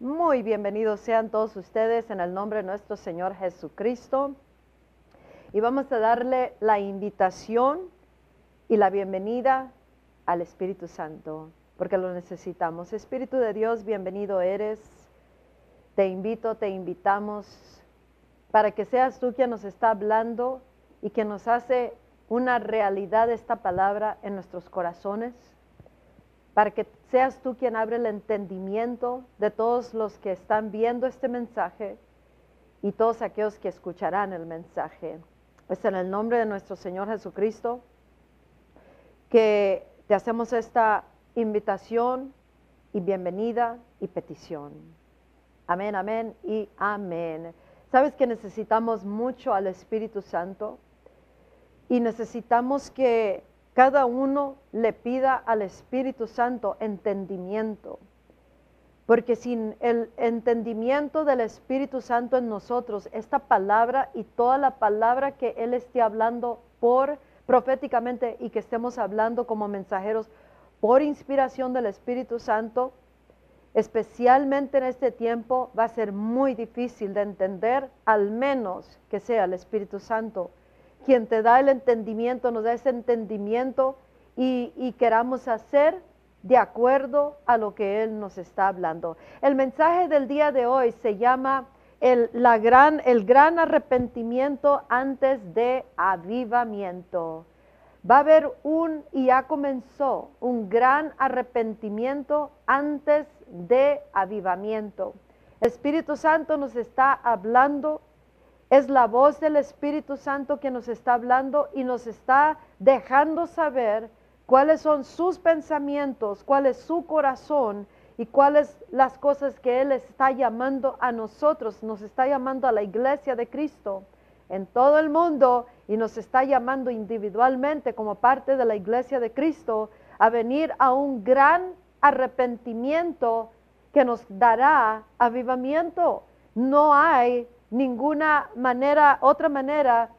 Muy bienvenidos sean todos ustedes en el nombre de nuestro Señor Jesucristo. Y vamos a darle la invitación y la bienvenida al Espíritu Santo, porque lo necesitamos. Espíritu de Dios, bienvenido eres. Te invito, te invitamos para que seas tú quien nos está hablando y que nos hace una realidad esta palabra en nuestros corazones para que seas tú quien abre el entendimiento de todos los que están viendo este mensaje y todos aquellos que escucharán el mensaje. Es en el nombre de nuestro Señor Jesucristo que te hacemos esta invitación y bienvenida y petición. Amén, amén y amén. Sabes que necesitamos mucho al Espíritu Santo y necesitamos que cada uno le pida al Espíritu Santo entendimiento. Porque sin el entendimiento del Espíritu Santo en nosotros, esta palabra y toda la palabra que Él esté hablando por proféticamente y que estemos hablando como mensajeros por inspiración del Espíritu Santo, especialmente en este tiempo, va a ser muy difícil de entender, al menos que sea el Espíritu Santo quien te da el entendimiento, nos da ese entendimiento y, queramos hacer de acuerdo a lo que Él nos está hablando. El mensaje del día de hoy se llama el, la gran, el gran arrepentimiento antes de avivamiento. Va a haber un, y ya comenzó, un gran arrepentimiento antes de avivamiento. Espíritu Santo nos está hablando es la voz del Espíritu Santo que nos está hablando y nos está dejando saber cuáles son sus pensamientos, cuál es su corazón y cuáles las cosas que Él está llamando a nosotros, nos está llamando a la iglesia de Cristo en todo el mundo y nos está llamando individualmente como parte de la iglesia de Cristo a venir a un gran arrepentimiento que nos dará avivamiento. No hay ninguna manera, otra manera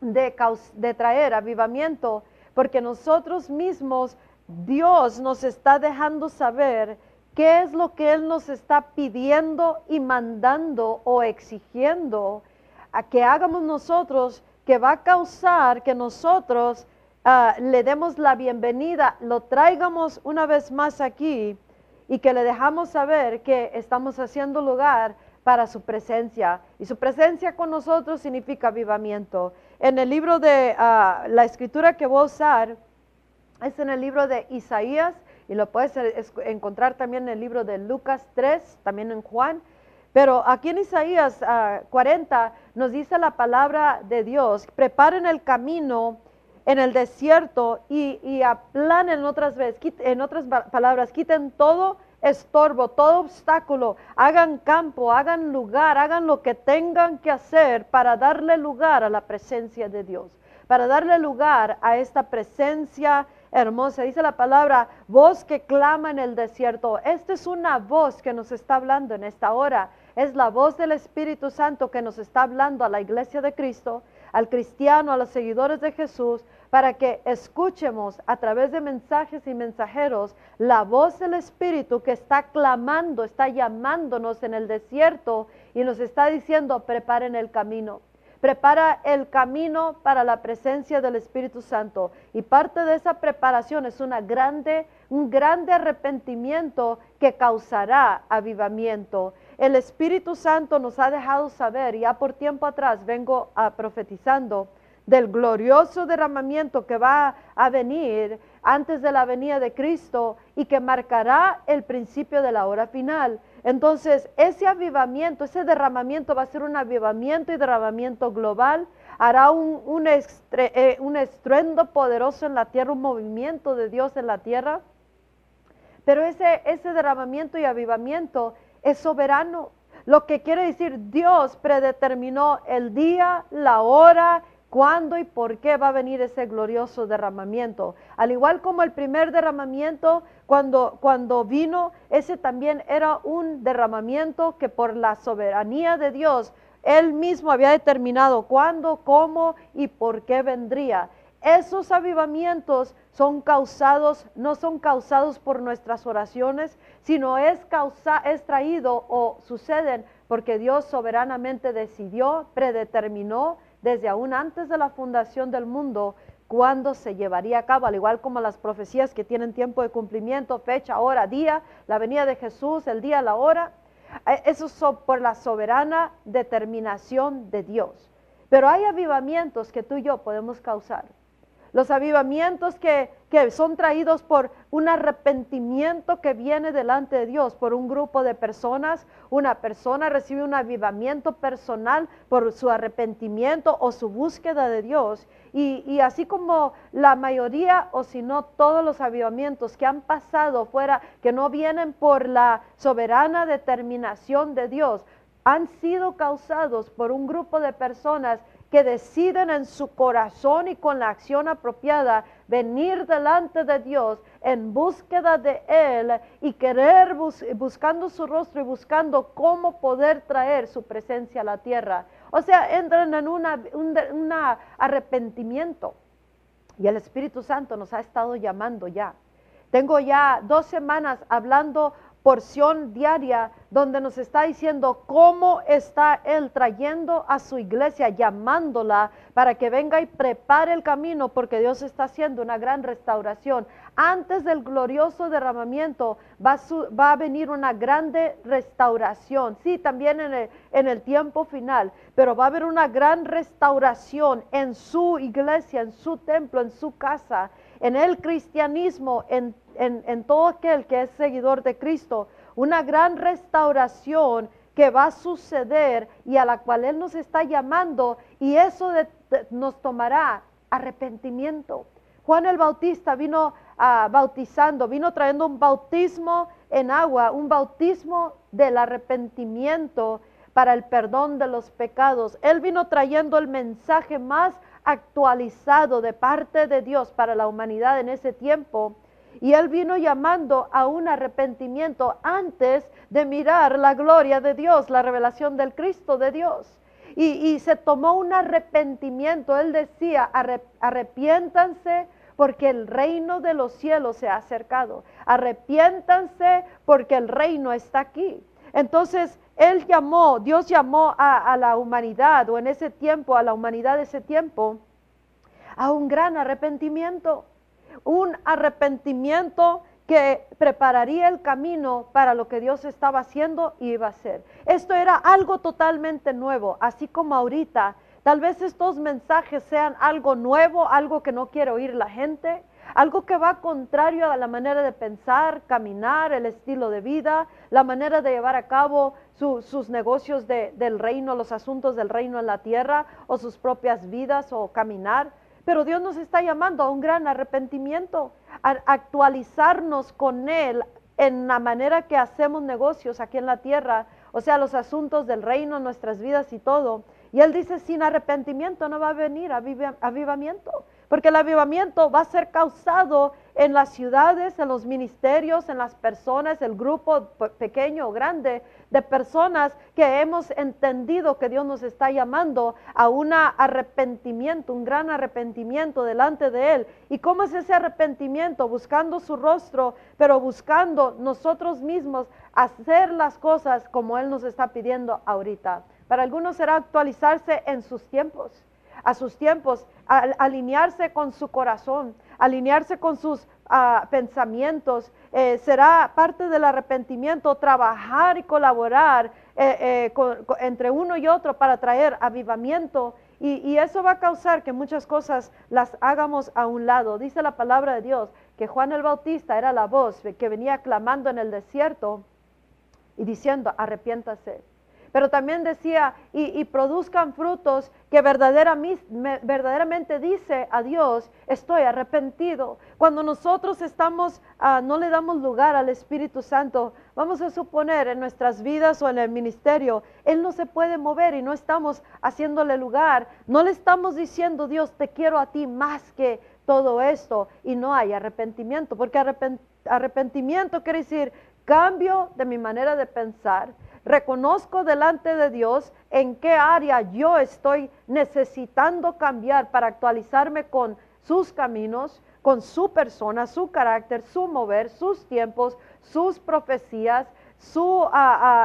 de, de traer avivamiento, porque nosotros mismos, Dios nos está dejando saber qué es lo que Él nos está pidiendo y mandando o exigiendo a que hagamos nosotros, que va a causar que nosotros ah, le demos la bienvenida, lo traigamos una vez más aquí y que le dejamos saber que estamos haciendo lugar para su presencia. Y su presencia con nosotros significa avivamiento. En el libro de ah, la escritura que voy a usar es en el libro de Isaías y lo puedes encontrar también en el libro de Lucas 3, también en Juan. Pero aquí en Isaías 40 ah, nos dice la palabra de Dios, preparen el camino en el desierto y, y aplanen otras veces, en otras palabras, quiten todo estorbo, todo obstáculo, hagan campo, hagan lugar, hagan lo que tengan que hacer para darle lugar a la presencia de Dios, para darle lugar a esta presencia hermosa. Dice la palabra, voz que clama en el desierto. Esta es una voz que nos está hablando en esta hora. Es la voz del Espíritu Santo que nos está hablando a la iglesia de Cristo, al cristiano, a los seguidores de Jesús, para que escuchemos a través de mensajes y mensajeros la voz del Espíritu que está clamando, está llamándonos en el desierto y nos está diciendo, preparen el camino. Prepara el camino para la presencia del Espíritu Santo. Y parte de esa preparación es grande, un grande arrepentimiento que causará avivamiento. El Espíritu Santo nos ha dejado saber, ya por tiempo atrás vengo a profetizando, del glorioso derramamiento que va a venir antes de la venida de Cristo y que marcará el principio de la hora final. Entonces, ese avivamiento, ese derramamiento va a ser un avivamiento y derramamiento global, hará un, un, eh, estruendo poderoso en la tierra, un movimiento de Dios en la tierra. Pero ese, ese derramamiento y avivamiento es soberano. Lo que quiere decir, Dios predeterminó el día, la hora cuándo y por qué va a venir ese glorioso derramamiento. Al igual como el primer derramamiento, cuando, cuando vino, ese también era un derramamiento que por la soberanía de Dios, Él mismo había determinado cuándo, cómo y por qué vendría. esos avivamientos son causados, no son causados por nuestras oraciones, sino es, causa, es traído o suceden porque Dios soberanamente decidió, predeterminó desde aún antes de la fundación del mundo cuándo se llevaría a cabo, al igual como las profecías que tienen tiempo de cumplimiento, fecha, hora, día, la venida de Jesús, el día, la hora. Eh, eso es por la soberana determinación de Dios. Pero hay avivamientos que tú y yo podemos causar. Los avivamientos que, son traídos por un arrepentimiento que viene delante de Dios, por un grupo de personas. Una persona recibe un avivamiento personal por su arrepentimiento o su búsqueda de Dios. Y, y así como la mayoría, o si no todos los avivamientos que han pasado fuera, que no vienen por la soberana determinación de Dios, han sido causados por un grupo de personas que deciden en su corazón y con la acción apropiada venir delante de Dios en búsqueda de Él y querer buscando su rostro y buscando cómo poder traer su presencia a la tierra. O sea, entran en un arrepentimiento. Y el Espíritu Santo nos ha estado llamando ya. Tengo ya dos semanas hablando porción diaria donde nos está diciendo cómo está Él trayendo a su iglesia, llamándola para que venga y prepare el camino, porque Dios está haciendo una gran restauración. Antes del glorioso derramamiento va, va a venir una grande restauración, sí, también en el, en el tiempo final, pero va a haber una gran restauración en su iglesia, en su templo, en su casa, en el cristianismo, en en, todo aquel que es seguidor de Cristo, una gran restauración que va a suceder y a la cual Él nos está llamando y eso nos tomará arrepentimiento. Juan el Bautista vino ah, bautizando, vino trayendo un bautismo en agua, un bautismo del arrepentimiento para el perdón de los pecados. Él vino trayendo el mensaje más actualizado de parte de Dios para la humanidad en ese tiempo y Él vino llamando a un arrepentimiento antes de mirar la gloria de Dios, la revelación del Cristo de Dios. Y, se tomó un arrepentimiento. Él decía, arrepiéntanse porque el reino de los cielos se ha acercado. Arrepiéntanse porque el reino está aquí. Entonces, Él llamó, Dios llamó a, la humanidad, o en ese tiempo, a la humanidad de ese tiempo, a un gran arrepentimiento un arrepentimiento que prepararía el camino para lo que Dios estaba haciendo y iba a hacer. Esto era algo totalmente nuevo, así como ahorita. Tal vez estos mensajes sean algo nuevo, algo que no quiere oír la gente, algo que va contrario a la manera de pensar, caminar, el estilo de vida, la manera de llevar a cabo sus negocios del reino, los asuntos del reino en la tierra, o sus propias vidas, o caminar. Pero Dios nos está llamando a un gran arrepentimiento, a actualizarnos con Él en la manera que hacemos negocios aquí en la tierra, o sea, los asuntos del reino, nuestras vidas y todo. Y Él dice, sin arrepentimiento no va a venir avivamiento, porque el avivamiento va a ser causado en las ciudades, en los ministerios, en las personas, el grupo pequeño o grande de personas que hemos entendido que Dios nos está llamando a un arrepentimiento, un gran arrepentimiento delante de Él. ¿Y cómo es ese arrepentimiento? Buscando su rostro, pero buscando nosotros mismos hacer las cosas como Él nos está pidiendo ahorita. Para algunos será actualizarse en sus tiempos a sus tiempos, alinearse con su corazón, alinearse con sus ah, pensamientos, eh, será parte del arrepentimiento trabajar y colaborar eh, eh, entre uno y otro para traer avivamiento. Y, y, eso va a causar que muchas cosas las hagamos a un lado. Dice la palabra de Dios que Juan el Bautista era la voz que venía clamando en el desierto y diciendo, arrepiéntase pero también decía, y, produzcan frutos que verdaderamente, dice a Dios, estoy arrepentido. Cuando nosotros estamos, ah, no le damos lugar al Espíritu Santo, vamos a suponer en nuestras vidas o en el ministerio, Él no se puede mover y no estamos haciéndole lugar, no le estamos diciendo, Dios, te quiero a ti más que todo esto, y no hay arrepentimiento, porque arrepentimiento quiere decir cambio de mi manera de pensar, reconozco delante de Dios en qué área yo estoy necesitando cambiar para actualizarme con sus caminos, con su persona, su carácter, su mover, sus tiempos, sus profecías, su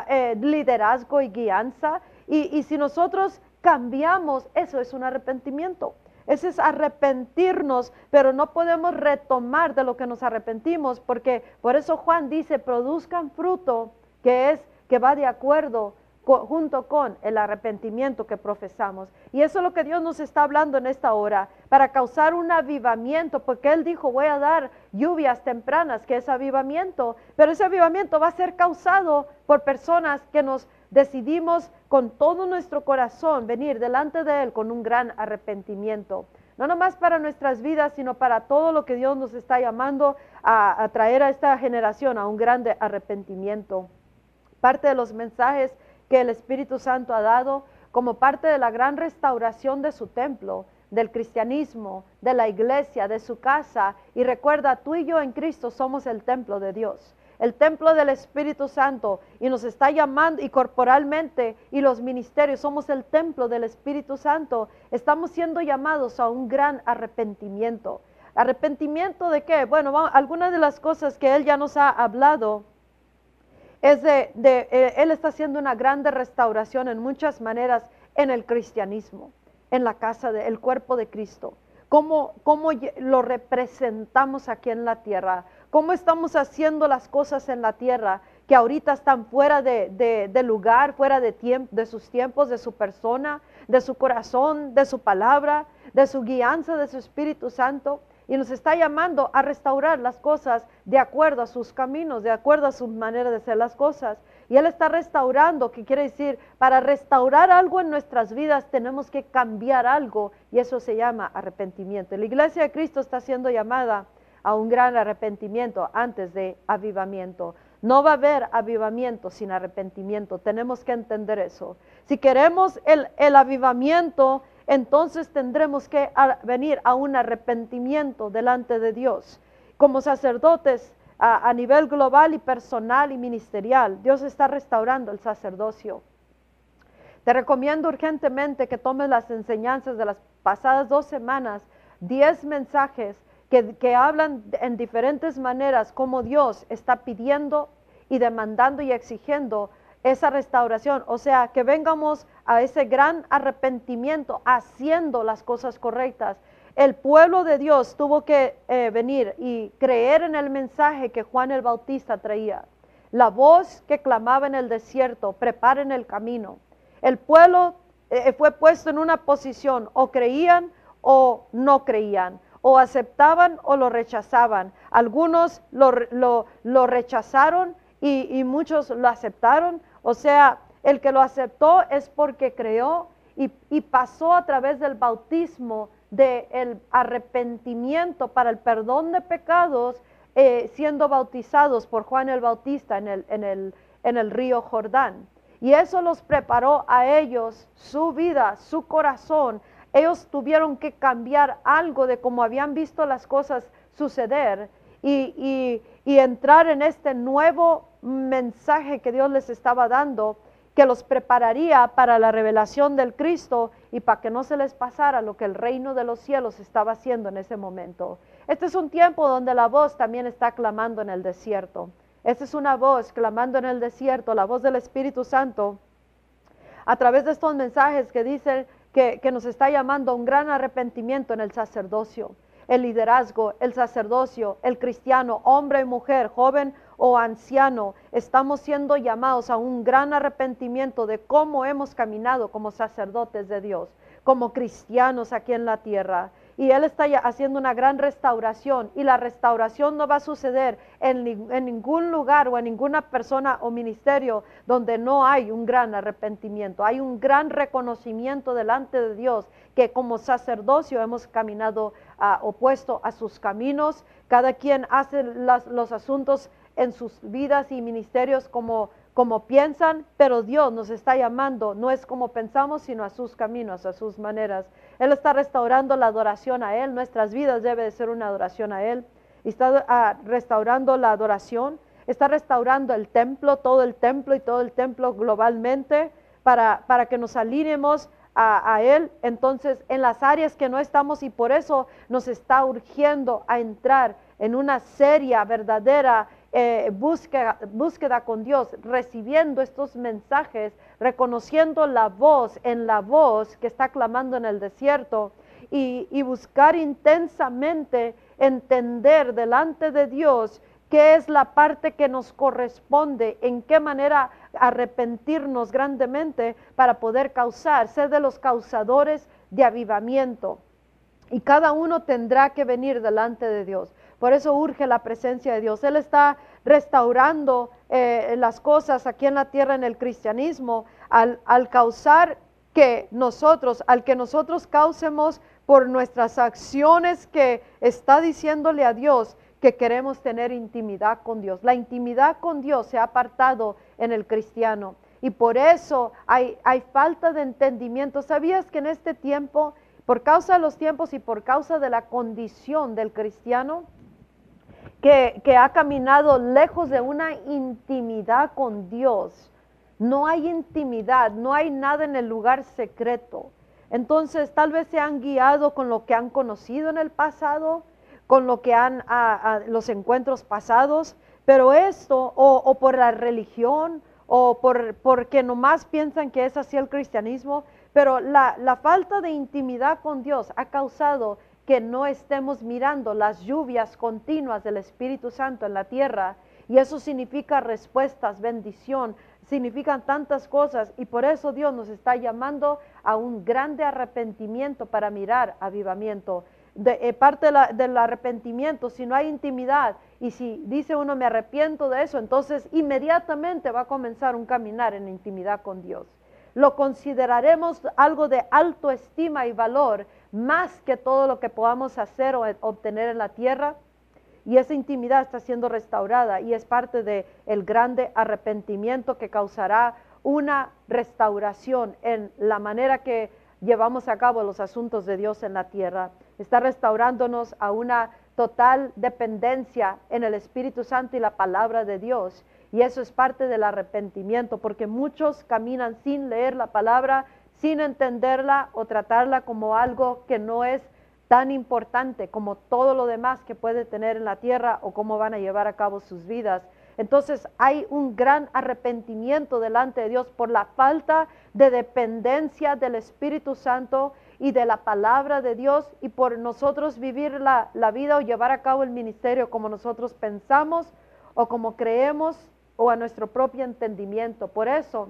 eh, liderazgo y guianza. Y, y si nosotros cambiamos, eso es un arrepentimiento. Ese es arrepentirnos, pero no podemos retomar de lo que nos arrepentimos, porque por eso Juan dice, produzcan fruto que es que va de acuerdo junto con el arrepentimiento que profesamos. Y eso es lo que Dios nos está hablando en esta hora, para causar un avivamiento, porque Él dijo, voy a dar lluvias tempranas, que es avivamiento, pero ese avivamiento va a ser causado por personas que nos decidimos con todo nuestro corazón venir delante de Él con un gran arrepentimiento. No nomás para nuestras vidas, sino para todo lo que Dios nos está llamando a, a traer a esta generación a un grande arrepentimiento. Parte de los mensajes que el Espíritu Santo ha dado como parte de la gran restauración de su templo, del cristianismo, de la iglesia, de su casa. Y recuerda, tú y yo en Cristo somos el templo de Dios el templo del Espíritu Santo y nos está llamando y corporalmente y los ministerios somos el templo del Espíritu Santo, estamos siendo llamados a un gran arrepentimiento. ¿Arrepentimiento de qué? Bueno, algunas de las cosas que Él ya nos ha hablado es de, eh, Él está haciendo una grande restauración en muchas maneras en el cristianismo, en la casa del cuerpo de Cristo. Cómo, cómo lo representamos aquí en la tierra, cómo estamos haciendo las cosas en la tierra que ahorita están fuera de, lugar, fuera de, tiempo, de sus tiempos, de su persona, de su corazón, de su palabra, de su guianza, de su Espíritu Santo. Y nos está llamando a restaurar las cosas de acuerdo a sus caminos, de acuerdo a su manera de hacer las cosas. Y Él está restaurando, que quiere decir, para restaurar algo en nuestras vidas tenemos que cambiar algo y eso se llama arrepentimiento. La iglesia de Cristo está siendo llamada a un gran arrepentimiento antes de avivamiento. No va a haber avivamiento sin arrepentimiento. Tenemos que entender eso. Si queremos el, avivamiento, entonces tendremos que venir a un arrepentimiento delante de Dios. Como sacerdotes a, nivel global y personal y ministerial, Dios está restaurando el sacerdocio. Te recomiendo urgentemente que tomes las enseñanzas de las pasadas dos semanas, diez mensajes que, hablan en diferentes maneras cómo Dios está pidiendo y demandando y exigiendo esa restauración. O sea, que vengamos a ese gran arrepentimiento haciendo las cosas correctas. El pueblo de Dios tuvo que eh, venir y creer en el mensaje que Juan el Bautista traía. La voz que clamaba en el desierto, preparen el camino. El pueblo eh, fue puesto en una posición, o creían o no creían o aceptaban o lo rechazaban. Algunos lo, rechazaron y, muchos lo aceptaron. O sea, el que lo aceptó es porque creó y, pasó a través del bautismo del arrepentimiento para el perdón de pecados, eh, siendo bautizados por Juan el Bautista en el, en, el, en el río Jordán. Y eso los preparó a ellos, su vida, su corazón, ellos tuvieron que cambiar algo de cómo habían visto las cosas suceder y, entrar en este nuevo mensaje que Dios les estaba dando, que los prepararía para la revelación del Cristo y para que no se les pasara lo que el reino de los cielos estaba haciendo en ese momento. Este es un tiempo donde la voz también está clamando en el desierto. Esta es una voz clamando en el desierto, la voz del Espíritu Santo, a través de estos mensajes que dicen, que, nos está llamando a un gran arrepentimiento en el sacerdocio, el liderazgo, el sacerdocio, el cristiano, hombre y mujer, joven o anciano, estamos siendo llamados a un gran arrepentimiento de cómo hemos caminado como sacerdotes de Dios, como cristianos aquí en la tierra. Y Él está haciendo una gran restauración y la restauración no va a suceder en, ningún lugar o en ninguna persona o ministerio donde no hay un gran arrepentimiento, hay un gran reconocimiento delante de Dios que como sacerdocio hemos caminado ah, opuesto a sus caminos, cada quien hace los asuntos en sus vidas y ministerios como como piensan, pero Dios nos está llamando, no es como pensamos, sino a sus caminos, a sus maneras. Él está restaurando la adoración a Él, nuestras vidas debe de ser una adoración a Él. está ah, restaurando la adoración, está restaurando el templo, todo el templo y todo el templo globalmente, para, para que nos alineemos a, a Él, entonces en las áreas que no estamos y por eso nos está urgiendo a entrar en una seria, verdadera eh, búsqueda, búsqueda con Dios, recibiendo estos mensajes, reconociendo la voz en la voz que está clamando en el desierto y, y buscar intensamente entender delante de Dios qué es la parte que nos corresponde, en qué manera arrepentirnos grandemente para poder causar, ser de los causadores de avivamiento. Y cada uno tendrá que venir delante de Dios. Por eso urge la presencia de Dios. Él está restaurando eh, las cosas aquí en la tierra en el cristianismo al, causar que nosotros, al que nosotros causemos por nuestras acciones que está diciéndole a Dios que queremos tener intimidad con Dios. La intimidad con Dios se ha apartado en el cristiano y por eso hay falta de entendimiento. ¿Sabías que en este tiempo, por causa de los tiempos y por causa de la condición del cristiano, que, ha caminado lejos de una intimidad con Dios, no hay intimidad, no hay nada en el lugar secreto. Entonces tal vez se han guiado con lo que han conocido en el pasado, con lo que han los encuentros pasados, pero esto o, por la religión o por, porque nomás piensan que es así el cristianismo, pero la falta de intimidad con Dios ha causado que no estemos mirando las lluvias continuas del Espíritu Santo en la tierra. Y eso significa respuestas, bendición, significan tantas cosas. Y por eso Dios nos está llamando a un grande arrepentimiento para mirar avivamiento de, eh, parte del arrepentimiento, si no hay intimidad y si dice uno me arrepiento de eso, entonces inmediatamente va a comenzar un caminar en intimidad con Dios. Lo consideraremos algo de alto estima y valor más que todo lo que podamos hacer o obtener en la tierra. Y esa intimidad está siendo restaurada y es parte del el grande arrepentimiento que causará una restauración en la manera que llevamos a cabo los asuntos de Dios en la tierra está restaurándonos a una total dependencia en el Espíritu Santo y la palabra de Dios. Y eso es parte del arrepentimiento, porque muchos caminan sin leer la palabra, sin entenderla o tratarla como algo que no es tan importante como todo lo demás que puede tener en la tierra o cómo van a llevar a cabo sus vidas. Entonces hay un gran arrepentimiento delante de Dios por la falta de dependencia del Espíritu Santo y de la palabra de Dios y por nosotros vivir la, vida o llevar a cabo el ministerio como nosotros pensamos o como creemos o a nuestro propio entendimiento. Por eso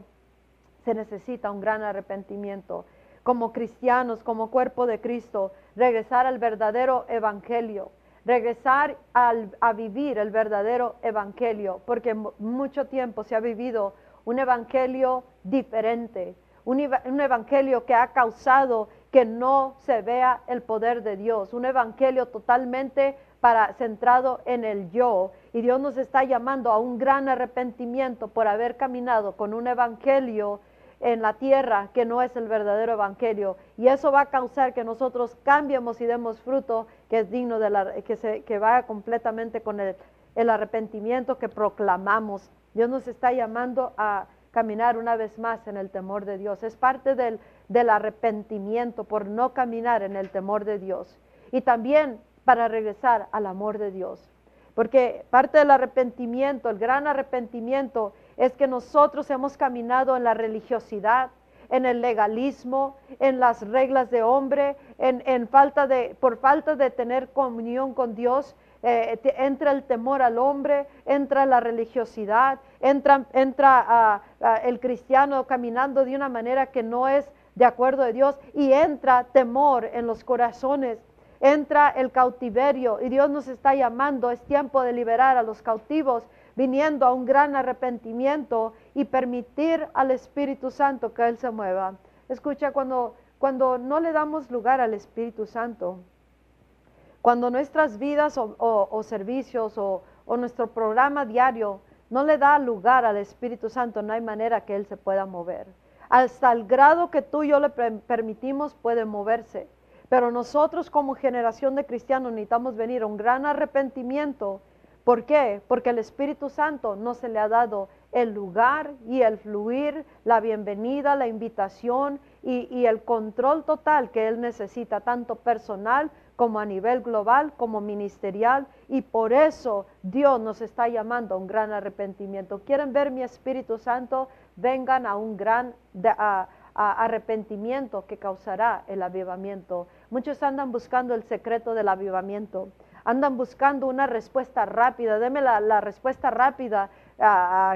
se necesita un gran arrepentimiento como cristianos, como cuerpo de Cristo, regresar al verdadero evangelio, regresar a vivir el verdadero evangelio, porque mucho tiempo se ha vivido un evangelio diferente, un, un evangelio que ha causado que no se vea el poder de Dios, un evangelio totalmente para centrado en el yo y Dios nos está llamando a un gran arrepentimiento por haber caminado con un evangelio en la tierra que no es el verdadero evangelio y eso va a causar que nosotros cambiemos y demos fruto que es digno de la que se que vaya completamente con el, el arrepentimiento que proclamamos. Dios nos está llamando a caminar una vez más en el temor de Dios. Es parte del del arrepentimiento por no caminar en el temor de Dios y también para regresar al amor de Dios. Porque parte del arrepentimiento, el gran arrepentimiento, es que nosotros hemos caminado en la religiosidad, en el legalismo, en las reglas de hombre, en, falta de, por falta de tener comunión con Dios, eh, entra el temor al hombre, entra la religiosidad, entra, entra el cristiano caminando de una manera que no es de acuerdo a Dios y entra temor en los corazones, entra el cautiverio y Dios nos está llamando, es tiempo de liberar a los cautivos, viniendo a un gran arrepentimiento y permitir al Espíritu Santo que Él se mueva. Escucha, cuando, cuando no le damos lugar al Espíritu Santo, cuando nuestras vidas o, servicios o, o nuestro programa diario no le da lugar al Espíritu Santo, no hay manera que Él se pueda mover hasta el grado que tú y yo le permitimos puede moverse. Pero nosotros como generación de cristianos necesitamos venir a un gran arrepentimiento. ¿Por qué? Porque el Espíritu Santo no se le ha dado el lugar y el fluir, la bienvenida, la invitación y, el control total que Él necesita, tanto personal como a nivel global, como ministerial, y por eso Dios nos está llamando a un gran arrepentimiento. ¿Quieren ver mi Espíritu Santo? Vengan a un gran arrepentimiento que causará el avivamiento. Muchos andan buscando el secreto del avivamiento, andan buscando una respuesta rápida. Deme la, respuesta rápida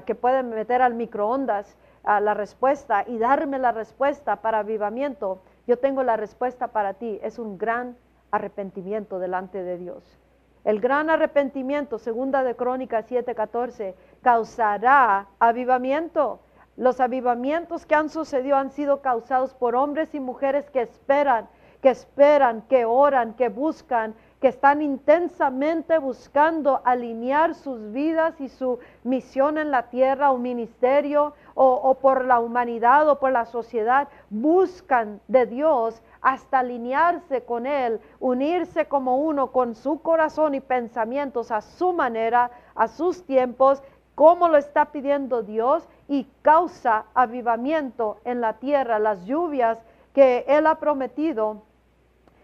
que pueden meter al microondas, la respuesta y darme la respuesta para avivamiento. Yo tengo la respuesta para ti. Es un gran arrepentimiento delante de Dios. El gran arrepentimiento, segunda de Crónicas 7:14, causará avivamiento. Los avivamientos que han sucedido han sido causados por hombres y mujeres que esperan, que esperan, que oran, que buscan, que están intensamente buscando alinear sus vidas y su misión en la tierra o ministerio o, por la humanidad o por la sociedad, buscan de Dios hasta alinearse con Él, unirse como uno con su corazón y pensamientos a su manera, a sus tiempos, como lo está pidiendo Dios y causa avivamiento en la tierra. Las lluvias que Él ha prometido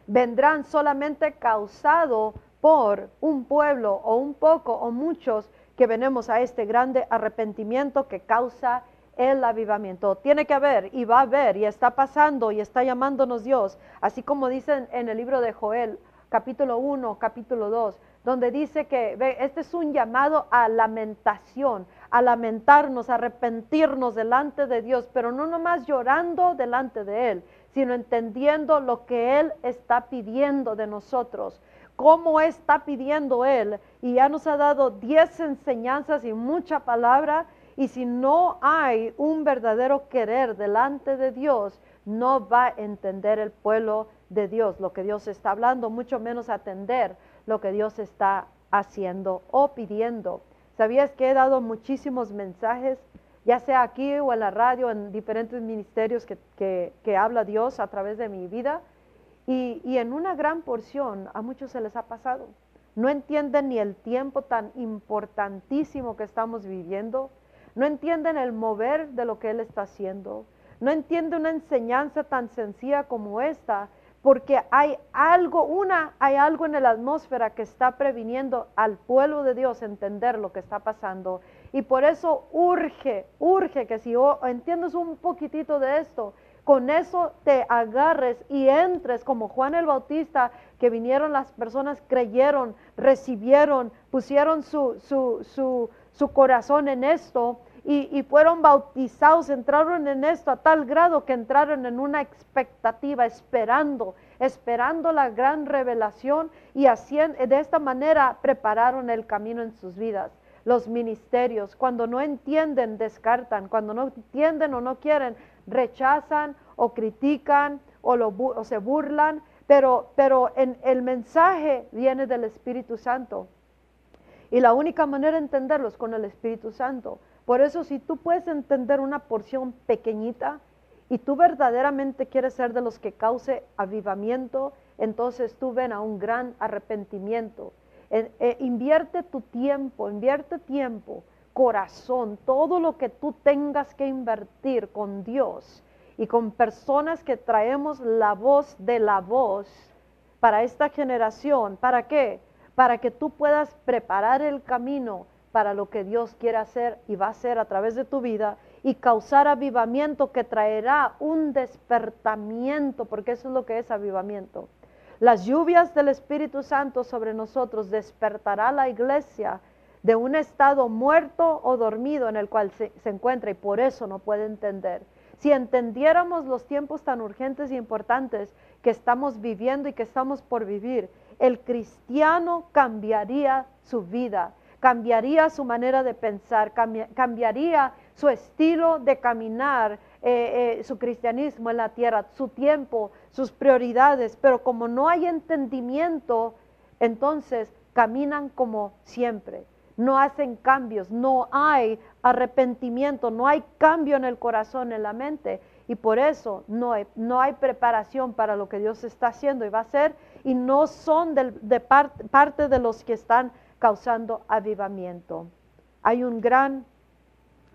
vendrán solamente causado por un pueblo o un poco o muchos que venimos a este grande arrepentimiento que causa el avivamiento. Tiene que haber y va a haber y está pasando y está llamándonos Dios, así como dicen en el libro de Joel, capítulo 1, capítulo 2, donde dice que ve, este es un llamado a lamentación, a lamentarnos, a arrepentirnos delante de Dios, pero no nomás llorando delante de Él, sino entendiendo lo que Él está pidiendo de nosotros, cómo está pidiendo Él. Y ya nos ha dado diez enseñanzas y mucha palabra y si no hay un verdadero querer delante de Dios, no va a entender el pueblo de Dios lo que Dios está hablando, mucho menos atender lo que Dios está haciendo o pidiendo. ¿Sabías que he dado muchísimos mensajes, ya sea aquí o en la radio, en diferentes ministerios que, habla Dios a través de mi vida? Y, y en una gran porción a muchos se les ha pasado. No entienden ni el tiempo tan importantísimo que estamos viviendo no entienden el mover de lo que Él está haciendo, no entienden una enseñanza tan sencilla como esta, porque hay algo, una, hay algo en la atmósfera que está previniendo al pueblo de Dios entender lo que está pasando. Y por eso urge, urge que si entiendes un poquitito de esto, con eso te agarres y entres como Juan el Bautista, que vinieron las personas, creyeron, recibieron, pusieron su, su, su, su corazón en esto y, fueron bautizados, entraron en esto a tal grado que entraron en una expectativa, esperando, esperando la gran revelación y así, de esta manera prepararon el camino en sus vidas. Los ministerios, cuando no entienden, descartan, cuando no entienden o no quieren, rechazan o critican o, se burlan, pero, pero en, el mensaje viene del Espíritu Santo. Y la única manera de entenderlo es con el Espíritu Santo. Por eso si tú puedes entender una porción pequeñita y tú verdaderamente quieres ser de los que cause avivamiento, entonces tú ven a un gran arrepentimiento. Eh, invierte tu tiempo, invierte tiempo, corazón, todo lo que tú tengas que invertir con Dios y con personas que traemos la voz de la voz para esta generación. ¿Para qué? Para que tú puedas preparar el camino para lo que Dios quiere hacer y va a hacer a través de tu vida y causar avivamiento que traerá un despertamiento, porque eso es lo que es avivamiento. Las lluvias del Espíritu Santo sobre nosotros despertará la iglesia de un estado muerto o dormido en el cual se, encuentra y por eso no puede entender. Si entendiéramos los tiempos tan urgentes y importantes que estamos viviendo y que estamos por vivir, el cristiano cambiaría su vida cambiaría su manera de pensar, cambiaría su estilo de caminar, eh, eh, su cristianismo en la tierra, su tiempo, sus prioridades, pero como no hay entendimiento, entonces caminan como siempre, no hacen cambios, no hay arrepentimiento, no hay cambio en el corazón, en la mente, y por eso no hay, no hay preparación para lo que Dios está haciendo y va a hacer, y no son de parte de los que están causando avivamiento. Hay un gran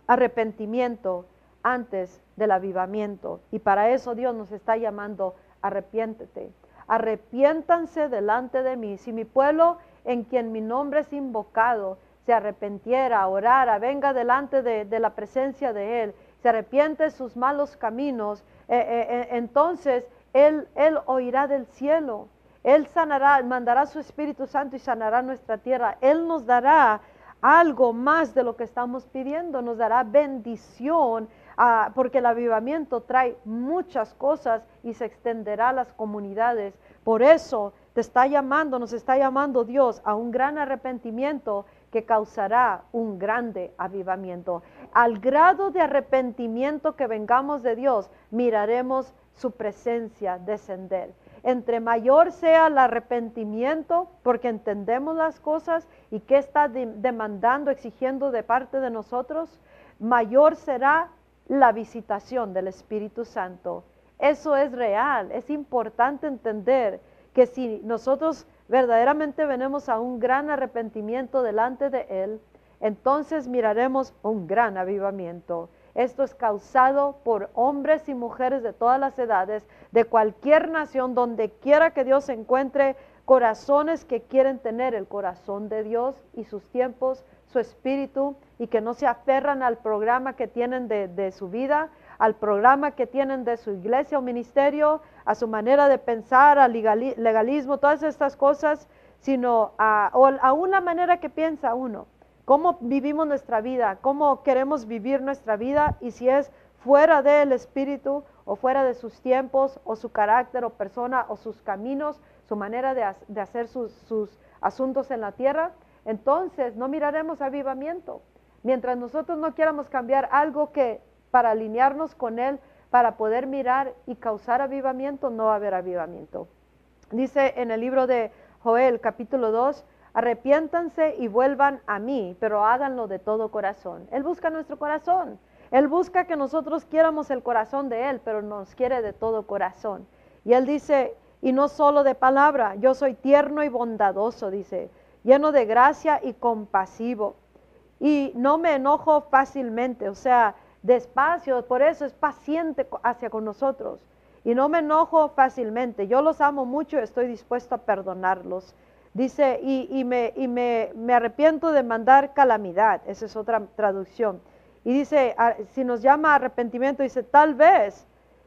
arrepentimiento antes del avivamiento. Y para eso Dios nos está llamando, arrepiéntete. Arrepiéntanse delante de mí. Si mi pueblo en quien mi nombre es invocado se arrepentiera, orara, venga delante de, la presencia de Él, se arrepiente de sus malos caminos, eh, eh, eh, entonces él, él oirá del cielo. Él sanará, mandará su Espíritu Santo y sanará nuestra tierra. Él nos dará algo más de lo que estamos pidiendo, nos dará bendición, ah, porque el avivamiento trae muchas cosas y se extenderá a las comunidades. Por eso te está llamando, nos está llamando Dios a un gran arrepentimiento que causará un grande avivamiento. Al grado de arrepentimiento que vengamos de Dios, miraremos su presencia descender. Entre mayor sea el arrepentimiento, porque entendemos las cosas y qué está demandando, exigiendo de parte de nosotros, mayor será la visitación del Espíritu Santo. Eso es real, es importante entender que si nosotros verdaderamente venimos a un gran arrepentimiento delante de Él, entonces miraremos un gran avivamiento. Esto es causado por hombres y mujeres de todas las edades, de cualquier nación, donde quiera que Dios encuentre, corazones que quieren tener el corazón de Dios y sus tiempos, su espíritu, y que no se aferran al programa que tienen de, su vida, al programa que tienen de su iglesia o ministerio, a su manera de pensar, al legalismo, todas estas cosas, sino a, una manera que piensa uno. Cómo vivimos nuestra vida, cómo queremos vivir nuestra vida y si es fuera del Espíritu o fuera de sus tiempos o su carácter o persona o sus caminos, su manera de, hacer sus, asuntos en la tierra, entonces no miraremos avivamiento. Mientras nosotros no quieramos cambiar algo que para alinearnos con Él, para poder mirar y causar avivamiento, no va a haber avivamiento. Dice en el libro de Joel capítulo 2, arrepiéntanse y vuelvan a mí, pero háganlo de todo corazón. Él busca nuestro corazón. Él busca que nosotros quieramos el corazón de Él, pero nos quiere de todo corazón. Y Él dice, y no solo de palabra, yo soy tierno y bondadoso, dice, lleno de gracia y compasivo. Y no me enojo fácilmente, o sea, despacio, por eso es paciente hacia con nosotros. Y no me enojo fácilmente, yo los amo mucho estoy dispuesto a perdonarlos. Dice, y, me, y me, arrepiento de mandar calamidad. Esa es otra traducción. Y dice, si nos llama arrepentimiento, dice, tal vez.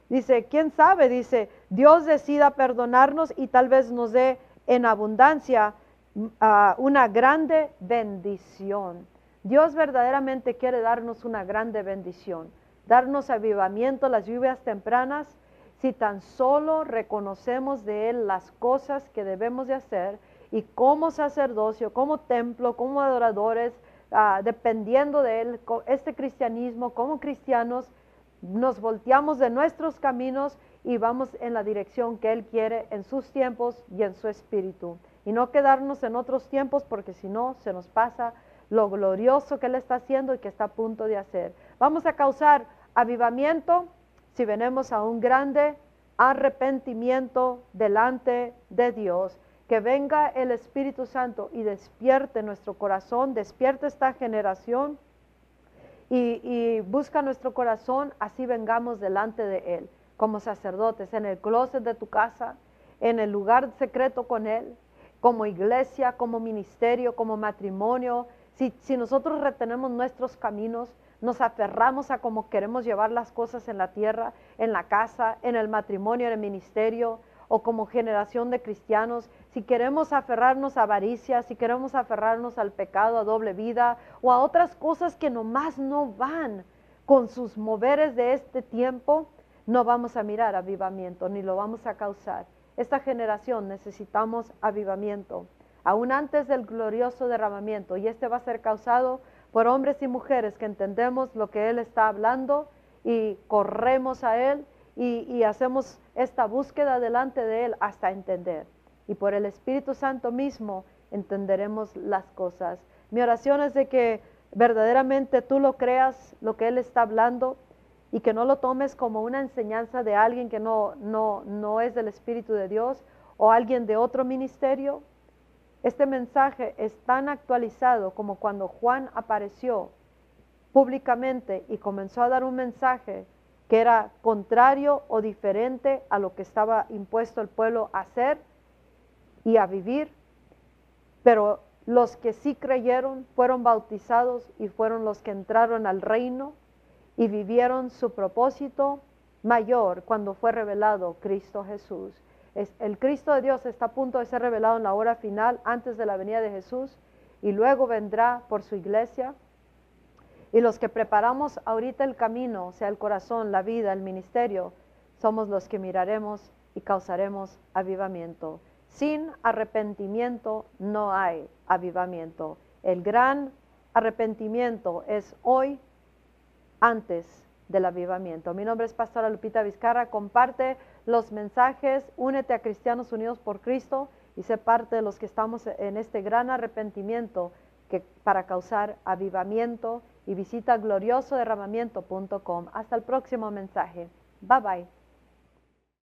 Dice, ¿quién sabe? Dice, Dios decida perdonarnos y tal vez nos dé en abundancia una grande bendición. Dios verdaderamente quiere darnos una grande bendición, darnos avivamiento, las lluvias tempranas, si tan solo reconocemos de Él las cosas que debemos de hacer y como sacerdocio, como templo, como adoradores, ah, dependiendo de él, este cristianismo, como cristianos, nos volteamos de nuestros caminos y vamos en la dirección que Él quiere en sus tiempos y en su espíritu. Y no quedarnos en otros tiempos porque si no se nos pasa lo glorioso que Él está haciendo y que está a punto de hacer. Vamos a causar avivamiento si venimos a un grande arrepentimiento delante de Dios que venga el Espíritu Santo y despierte nuestro corazón, despierte esta generación y, busca nuestro corazón, así vengamos delante de Él, como sacerdotes, en el closet de tu casa, en el lugar secreto con Él, como iglesia, como ministerio, como matrimonio. Si, nosotros retenemos nuestros caminos, nos aferramos a cómo queremos llevar las cosas en la tierra, en la casa, en el matrimonio, en el ministerio, o como generación de cristianos, si queremos aferrarnos a avaricia, si queremos aferrarnos al pecado, a doble vida o a otras cosas que nomás no van con sus moveres de este tiempo, no vamos a mirar avivamiento ni lo vamos a causar. Esta generación necesitamos avivamiento, aún antes del glorioso derramamiento, y este va a ser causado por hombres y mujeres que entendemos lo que Él está hablando y corremos a Él y, hacemos esta búsqueda delante de Él hasta entender. Y por el Espíritu Santo mismo entenderemos las cosas. Mi oración es de que verdaderamente tú lo creas, lo que Él está hablando, y que no lo tomes como una enseñanza de alguien que no, no, no es del Espíritu de Dios o alguien de otro ministerio. Este mensaje es tan actualizado como cuando Juan apareció públicamente y comenzó a dar un mensaje que era contrario o diferente a lo que estaba impuesto el pueblo a hacer y a vivir, pero los que sí creyeron fueron bautizados y fueron los que entraron al reino y vivieron su propósito mayor cuando fue revelado Cristo Jesús. Es, el Cristo de Dios está a punto de ser revelado en la hora final antes de la venida de Jesús y luego vendrá por su iglesia. Y los que preparamos ahorita el camino, sea el corazón, la vida, el ministerio, somos los que miraremos y causaremos avivamiento. Sin arrepentimiento no hay avivamiento. El gran arrepentimiento es hoy antes del avivamiento. Mi nombre es Pastora Lupita Vizcarra. Comparte los mensajes, únete a Cristianos Unidos por Cristo y sé parte de los que estamos en este gran arrepentimiento que, para causar avivamiento y visita gloriosoderramamiento.com. Hasta el próximo mensaje. Bye bye.